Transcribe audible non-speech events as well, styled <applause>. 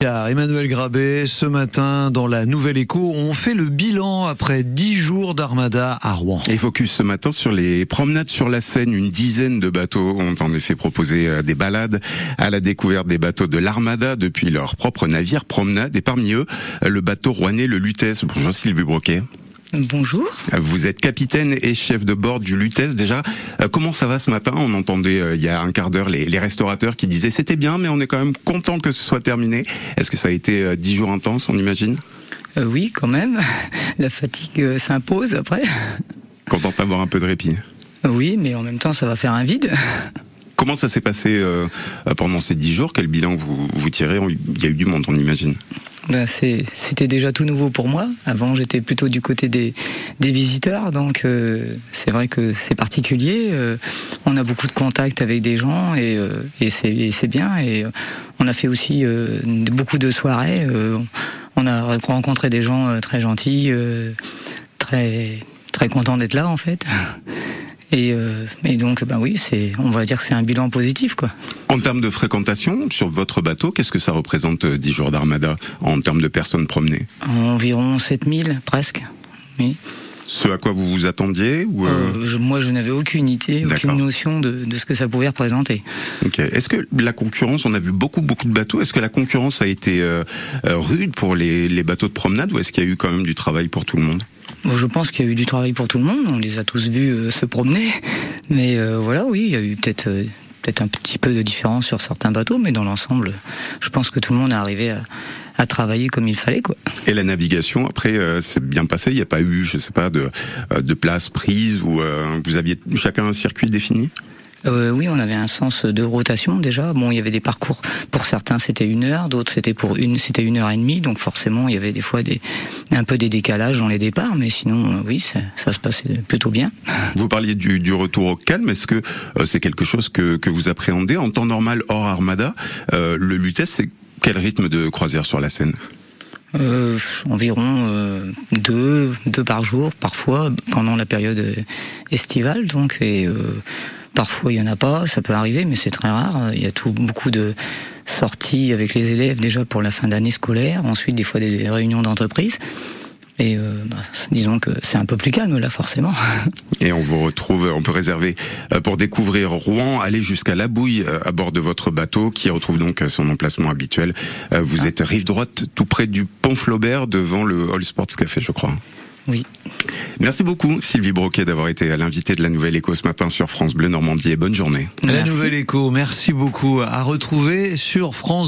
Car Emmanuel Grabé, ce matin, dans la Nouvelle Écho, on fait le bilan après dix jours d'Armada à Rouen. Et focus ce matin sur les promenades sur la Seine. Une dizaine de bateaux ont en effet proposé euh, des balades à la découverte des bateaux de l'Armada depuis leur propre navire promenade. Et parmi eux, le bateau rouennais, le Lutèce. Bonjour Sylvie Broquet. Bonjour. Vous êtes capitaine et chef de bord du Lutèce déjà. Euh, comment ça va ce matin? On entendait euh, il y a un quart d'heure les, restaurateurs qui disaient c'était bien, mais on est quand même content que ce soit terminé. Est-ce que ça a été euh, dix jours intenses, on imagine? Oui, quand même. <laughs> La fatigue s'impose après. <laughs> Content d'avoir un peu de répit. Oui, mais en même temps, ça va faire un vide. <laughs> Comment ça s'est passé pendant ces dix jours? Quel bilan vous, vous tirez? Il y a eu du monde, on imagine. Ben c'était déjà tout nouveau pour moi. Avant, j'étais plutôt du côté des, des visiteurs, donc euh, c'est vrai que c'est particulier. Euh, on a beaucoup de contacts avec des gens et, euh, et c'est bien. Et on a fait aussi beaucoup de soirées. on a rencontré des gens très gentils, très très contents d'être là en fait. <laughs> Et, euh, et, donc, ben oui, c'est, on va dire que c'est un bilan positif, quoi. En termes de fréquentation sur votre bateau, qu'est-ce que ça représente 10 euh, jours d'armada en termes de personnes promenées? Environ 7000, presque. Oui. Ce à quoi vous vous attendiez ou euh... euh moi, je n'avais aucune idée, aucune notion de, de, ce que ça pouvait représenter. Ok. Est-ce que la concurrence, on a vu beaucoup, beaucoup de bateaux. Est-ce que la concurrence a été euh, rude pour les, les bateaux de promenade ou est-ce qu'il y a eu quand même du travail pour tout le monde? Je pense qu'il y a eu du travail pour tout le monde. On les a tous vus euh, se promener. Mais euh, voilà, oui, il y a eu peut-être euh, peut-être un petit peu de différence sur certains bateaux, mais dans l'ensemble, je pense que tout le monde est arrivé à, travailler comme il fallait, quoi. Et la navigation, après, c'est bien passé. Il n'y a pas eu, je sais pas, de, de place prise ou vous aviez chacun un circuit défini? Euh, oui, on avait un sens de rotation déjà. Bon, il y avait des parcours. Pour certains, c'était une heure, d'autres c'était pour une, c'était une heure et demie. Donc forcément, il y avait des fois des un peu des décalages dans les départs, mais sinon, euh, oui, ça, ça, se passait plutôt bien. Vous parliez du, du retour au calme. Est-ce que euh, c'est quelque chose que, que vous appréhendez en temps normal hors Armada? Euh, Le Lutèce, c'est quel rythme de croisière sur la Seine? Euh, environ deux, deux par jour, parfois pendant la période estivale. Donc, et Parfois, il y en a pas, ça peut arriver, mais c'est très rare. Il y a tout, beaucoup de sorties avec les élèves déjà pour la fin d'année scolaire. Ensuite, des fois, des réunions d'entreprise. Et euh, bah, disons que c'est un peu plus calme là, forcément. <laughs> Et on vous retrouve, on peut réserver euh, pour découvrir Rouen, aller jusqu'à La Bouille euh, à bord de votre bateau, qui retrouve donc son emplacement habituel. Vous ah. êtes rive droite, tout près du pont Flaubert, devant le All Sports Café, je crois. Oui. Merci beaucoup Sylvie Broquet d'avoir été à l'invité de la Nouvelle Écho ce matin sur France Bleu Normandie et bonne journée. La Nouvelle Écho, merci beaucoup. À retrouver sur France